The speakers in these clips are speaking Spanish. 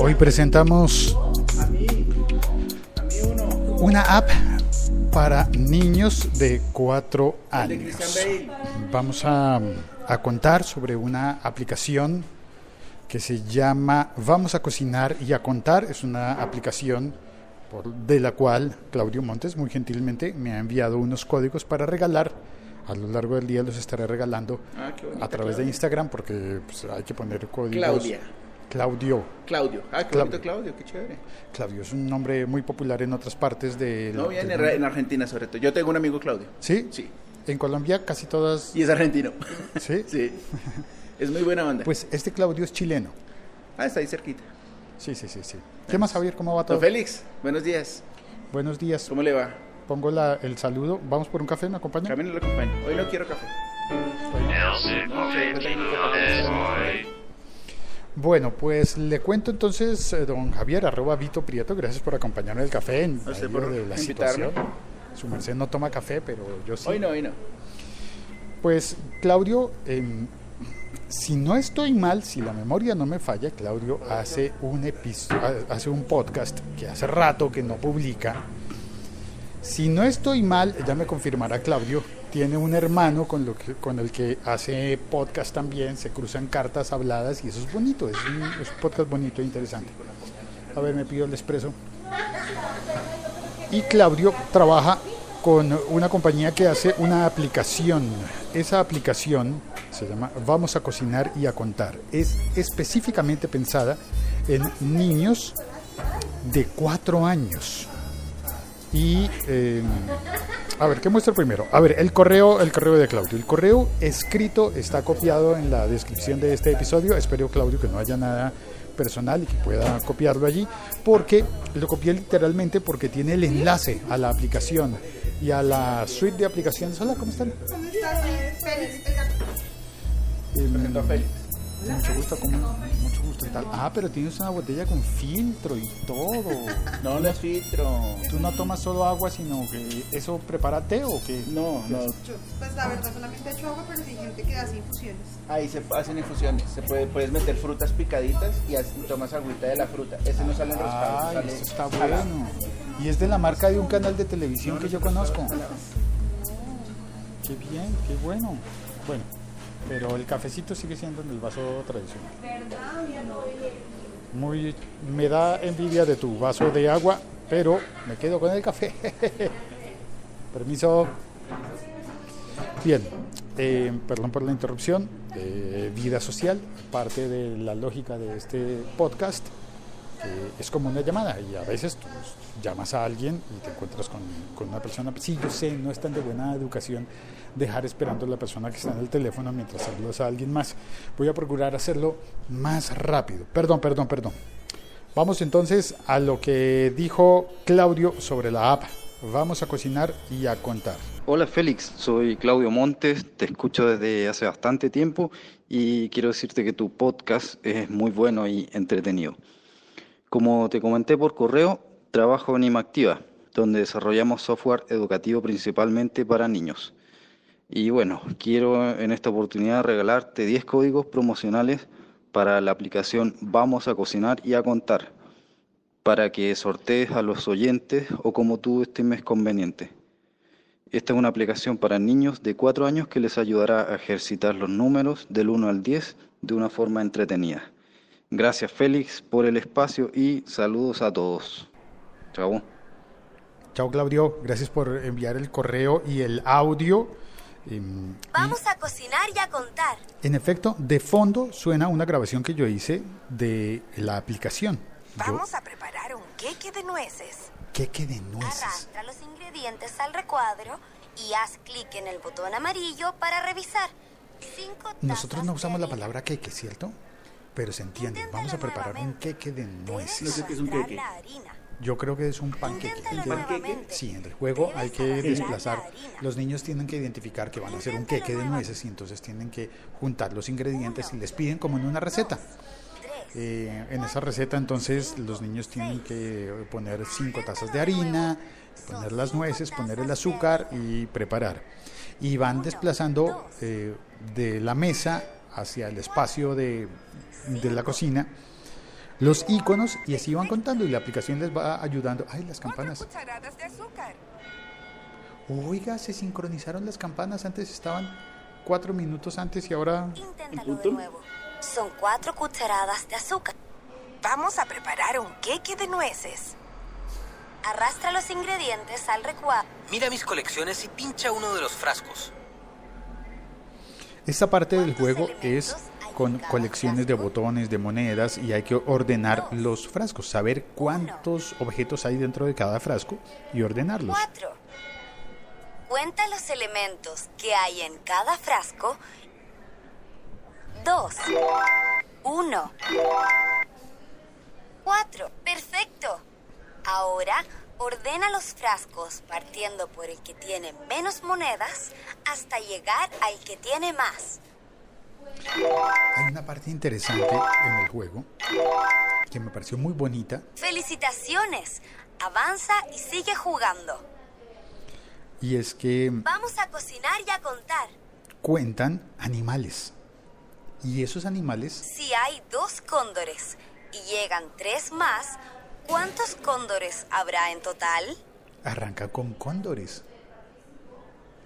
Hoy presentamos una app para niños de 4 años. Vamos a, a contar sobre una aplicación que se llama Vamos a cocinar y a contar. Es una aplicación por- de la cual Claudio Montes muy gentilmente me ha enviado unos códigos para regalar. A lo largo del día los estaré regalando Ah, bonita, a través de. Instagram porque pues, hay que poner códigos. Claudia. Claudio. Claudio. Ah, qué Clau- bonito Claudio, qué chévere. Claudio es un nombre muy popular en otras partes del. No, bien, del en, Argentina sobre todo. Yo tengo un amigo Claudio. ¿Sí? Sí. En Colombia casi todas. Y es argentino. ¿Sí? Sí. Es muy buena onda. Pues este Claudio es chileno. Ah, está ahí cerquita. Sí, sí, sí, sí. ¿Qué más, Javier? ¿Cómo va todo? Don Félix, buenos días. Buenos días. ¿Cómo le va? Pongo la, el saludo. ¿Vamos por un café? ¿Me acompaña? Camino lo acompaño. Hoy no quiero café. Bueno, pues le cuento entonces, eh, don Javier, arroba Vito Prieto, gracias por acompañarme al café en por de la invitarme. situación. Su merced no toma café, pero yo sí. Hoy no, hoy no. Pues Claudio, em, si no estoy mal, si la memoria no me falla, Claudio hace un hace un podcast que hace rato que no publica. Si no estoy mal, ya me confirmará Claudio, tiene un hermano con, lo que, con el que hace podcast también, se cruzan cartas habladas y eso es bonito, es un, podcast bonito e interesante. A ver, me pido el expreso. Y Claudio trabaja con una compañía que hace una aplicación. Esa aplicación se llama Vamos a cocinar y a contar. Es específicamente pensada en niños de 4 años. Y eh, a ver, ¿qué muestro primero? A ver, el correo, el correo de Claudio. El correo escrito está copiado en la descripción de este episodio. Espero, Claudio, que no haya nada personal y que pueda copiarlo allí, porque lo copié literalmente porque tiene el enlace a la aplicación y a la suite de aplicaciones. Hola, ¿cómo están? ¿Cómo estás, Félix? El. Em, Félix. Mucho gusto, ¿cómo? Mucho gusto y tal. Ah, pero tienes una botella con filtro y todo. No, no es filtro. Tú no tomas solo agua, sino que eso prepara té o qué? No, no. Yo, pues la verdad solamente he hecho agua, pero hay gente que hace infusiones. Ahí se hacen infusiones. Se puede, puedes meter frutas picaditas y tomas agüita de la fruta. Ese no sale enroscado. Ay, sale eso está bueno. Y es de la marca de un canal de televisión que yo conozco. Qué bien, qué bueno. Bueno, pero el cafecito sigue siendo en el vaso tradicional. Muy, me da envidia de tu vaso de agua, pero me quedo con el café. Permiso. Bien, eh, perdón por la interrupción. Eh, vida social, parte de la lógica de este podcast es como una llamada y a veces tú llamas a alguien y te encuentras con, con una persona. Sí, yo sé, no es tan de buena educación dejar esperando a la persona que está en el teléfono mientras saludas a alguien más. Voy a procurar hacerlo más rápido. Perdón, perdón, perdón. Vamos entonces a lo que dijo Claudio sobre la app. Vamos a cocinar y a contar. Hola Félix, soy Claudio Montes, te escucho desde hace bastante tiempo y quiero decirte que tu podcast es muy bueno y entretenido. Como te comenté por correo, trabajo en Imactiva, donde desarrollamos software educativo principalmente para niños. Y bueno, quiero en esta oportunidad regalarte 10 códigos promocionales para la aplicación Vamos a cocinar y a contar, para que sortees a los oyentes o como tú estimes conveniente. Esta es una aplicación para niños de 4 años que les ayudará a ejercitar los números del 1 al 10 de una forma entretenida. Gracias Félix por el espacio y saludos a todos. Chao. Chao Claudio, gracias por enviar el correo y el audio. Em, y- Vamos a cocinar y a contar. En efecto, de fondo suena una grabación que yo hice de la aplicación. Yo, Vamos a preparar un queque de nueces. queque de nueces. Arrastra los ingredientes al recuadro y haz clic en el botón amarillo para revisar. Cinco Nosotros no usamos la palabra queque, ¿cierto? Pero se entiende. Vamos a preparar un queque de nueces. No sé qué es un queque. Yo creo que es un panqueque. Inténtalo Que- nuevamente. Sí, en el juego hay que desplazar. Los niños tienen que identificar que van a hacer un queque de nueces y entonces tienen que juntar los ingredientes y les piden como en una receta. Eh, en esa receta entonces los niños tienen que poner cinco tazas de harina, poner las nueces, poner el azúcar y preparar. Y van desplazando eh, de la mesa hacia el espacio de, de la cocina los iconos y así van contando y la aplicación les va ayudando. Ay, las campanas. De azúcar. Oiga, se sincronizaron las campanas. Antes estaban cuatro minutos antes y ahora... Inténtalo de nuevo. Son cuatro cucharadas de azúcar. Vamos a preparar un queque de nueces. Arrastra los ingredientes al recuadro. Mira mis colecciones y pincha uno de los frascos. Esta parte del ¿Cuántos juego es con colecciones de botones, de monedas y hay que ordenar los frascos, saber cuántos objetos hay dentro de cada frasco y ordenarlos. Cuatro. Cuenta los elementos que hay en cada frasco. Dos. Uno. Cuatro. Perfecto. Ahora ordena los frascos partiendo por el que tiene menos monedas hasta llegar al que tiene más. Hay una parte interesante en el juego que me pareció muy bonita Felicitaciones. Avanza y sigue jugando. y es que Vamos a cocinar y a contar. cuentan animales. Y esos animales Si hay dos cóndores y llegan tres más, ¿cuántos cóndores habrá en total? arrancan con cóndores.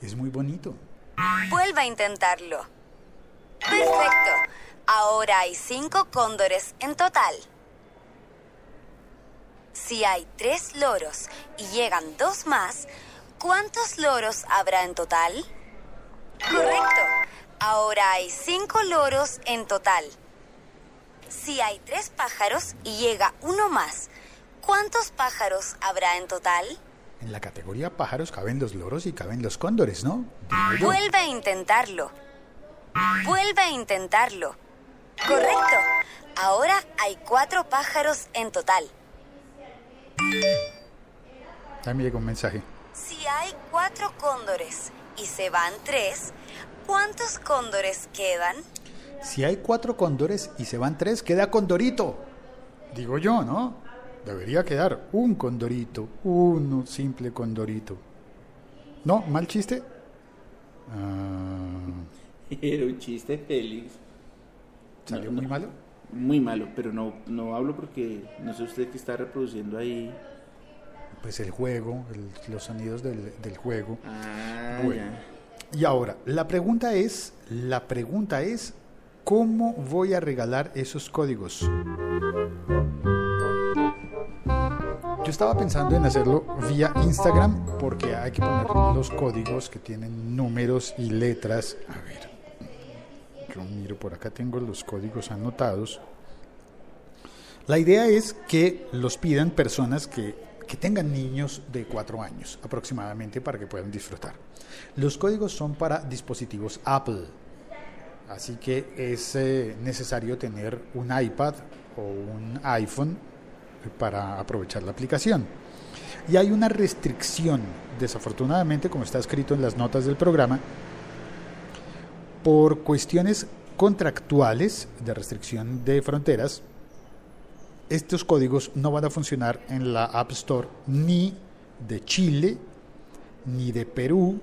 Es muy bonito. Vuelva a intentarlo. Perfecto. Ahora hay cinco cóndores en total. Si hay tres loros y llegan dos más, ¿cuántos loros habrá en total? Correcto. Ahora hay cinco loros en total. Si hay tres pájaros y llega uno más, ¿cuántos pájaros habrá en total? En la categoría pájaros caben los loros y caben los cóndores, ¿no? Digo. Vuelve a intentarlo. Vuelve a intentarlo. Correcto. Ahora hay cuatro pájaros en total. Ahí me llegó un mensaje. Si hay cuatro cóndores y se van tres, ¿cuántos cóndores quedan? Si hay cuatro cóndores y se van tres, queda condorito. Digo yo, ¿no? Debería quedar un condorito, uno simple condorito. ¿No? ¿Mal chiste? Ah, Era un chiste, Félix. ¿Salió No, muy no. malo? Muy malo, pero no, no hablo porque no sé usted qué está reproduciendo ahí. Pues el juego, el- los sonidos del, del juego. Ah, Bueno. ya. Y ahora, la pregunta es, la pregunta es, ¿cómo voy a regalar esos códigos? Yo estaba pensando en hacerlo vía Instagram porque hay que poner los códigos que tienen números y letras. A ver, yo miro por acá, tengo los códigos anotados. La idea es que los pidan personas que, que tengan niños de 4 años aproximadamente para que puedan disfrutar. Los códigos son para dispositivos Apple, así que es eh, necesario tener un iPad o un iPhone para aprovechar la aplicación. Y hay una restricción, desafortunadamente, como está escrito en las notas del programa, por cuestiones contractuales de restricción de fronteras, estos códigos no van a funcionar en la App Store ni de Chile, ni de Perú,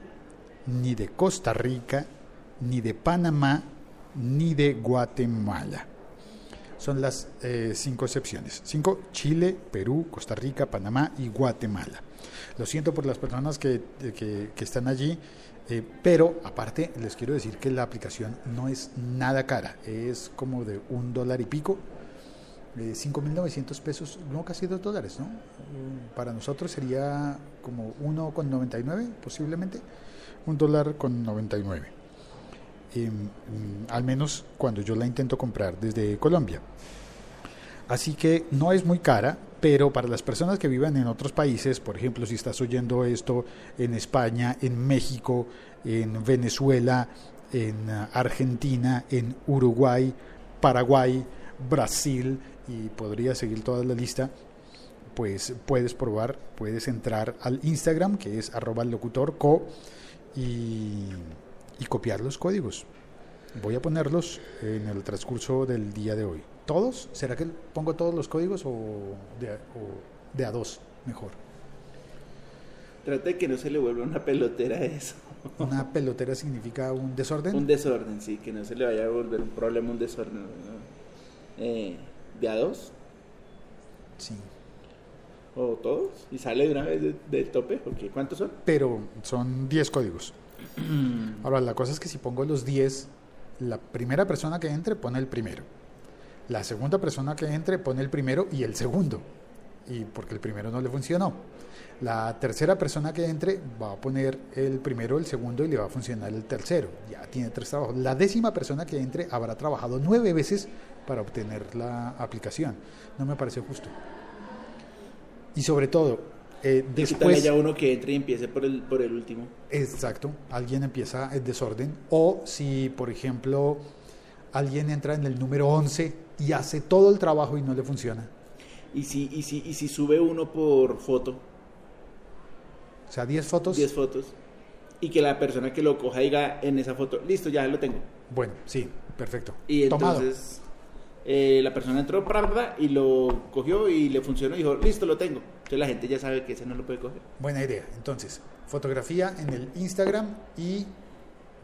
ni de Costa Rica, ni de Panamá, ni de Guatemala. Son las eh, cinco excepciones. Cinco, Chile, Perú, Costa Rica, Panamá y Guatemala. Lo siento por las personas que, que- que están allí, eh, pero aparte les quiero decir que la aplicación no es nada cara, es como de un dólar y pico, eh, 5.900 pesos, no casi dos dólares, ¿no? Para nosotros sería como 1,99 posiblemente, un dólar con 99. Eh, mm, al menos cuando yo la intento comprar desde Colombia. Así que no es muy cara, pero para las personas que vivan en otros países, por ejemplo, si estás oyendo esto en España, en México, en Venezuela, en ah, Argentina, en Uruguay, Paraguay, Brasil, y podría seguir toda la lista, pues puedes probar, puedes entrar al Instagram, que es arroba locutorco, y, y copiar los códigos. Voy a ponerlos en el transcurso del día de hoy. ¿Todos? ¿Será que pongo todos los códigos o de, a- o de a dos mejor? Trata de que no se le vuelva una pelotera eso. Una pelotera significa un desorden. Un desorden, sí, que no se le vaya a volver un problema, un desorden. ¿no? Eh, ¿De a dos? Sí. ¿O todos? ¿Y sale de una vez de- del tope? Porque ¿Cuántos son? Pero son 10 códigos. Ahora, la cosa es que si pongo los 10, la primera persona que entre pone el primero. La segunda persona que entre pone el primero y el segundo. Y porque el primero no le funcionó. La tercera persona que entre va a poner el primero, el segundo y le va a funcionar el tercero. Ya tiene tres trabajos. La décima persona que entre habrá trabajado nueve veces para obtener la aplicación. No me parece justo. Y sobre todo, eh, ¿Qué tal después... haya uno que entre y empiece por el, por el último? Exacto, alguien empieza en desorden. O si, por ejemplo, alguien entra en el número 11 y hace todo el trabajo y no le funciona. ¿Y si, y si, y si sube uno por foto? O sea, 10 fotos. 10 fotos. Y que la persona que lo coja diga en esa foto, listo, ya lo tengo. Bueno, sí, perfecto. Y entonces eh, la persona entró y lo cogió y le funcionó y dijo, listo, lo tengo. Entonces la gente ya sabe que ese no lo puede coger. Buena idea. Entonces, fotografía en el Instagram y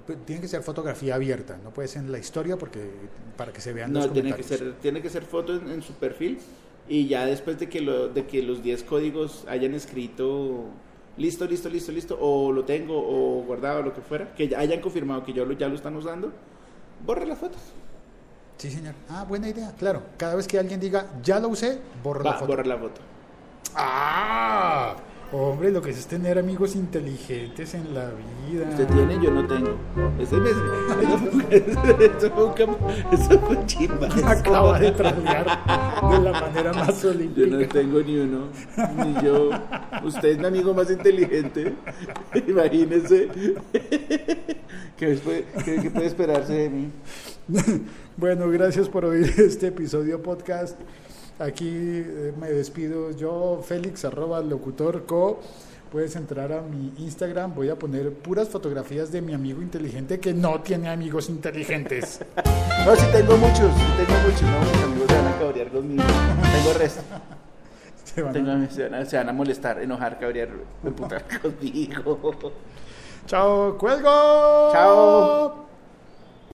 pues, tiene que ser fotografía abierta. No puede ser en la historia porque para que se vean los No, tiene que ser, tiene que ser foto en, en su perfil y ya después de que, lo, de que los 10 códigos hayan escrito listo, listo, listo, listo, o lo tengo, o guardado, lo que fuera, que ya hayan confirmado que yo lo, ya lo están usando, borra las fotos. Sí, señor. Ah, buena idea. Claro, cada vez que alguien diga ya lo usé, borra la foto. borra la foto. Ah, hombre, lo que es tener amigos inteligentes en la vida. Usted tiene, yo no tengo. Ese me- eso, fue, un chimba. eso. Acaba de trolear de la manera más Yo olímpica. no tengo ni uno, ni yo. Usted es mi amigo más inteligente. Imagínese. ¿Qué, después- qué- qué puede esperarse de mí? Bueno, gracias por oír este episodio podcast. Aquí eh, me despido yo, Félix, arroba locutor co. Puedes entrar a mi Instagram. Voy a poner puras fotografías de mi amigo inteligente que no tiene amigos inteligentes. No, sí tengo muchos, sí tengo muchos. No, mis amigos se van a cabrear conmigo. Tengo resto. Se van a- Tengo- se, van a, se van a molestar, enojar, cabrear, emputar conmigo. Chao, cuelgo. Chao.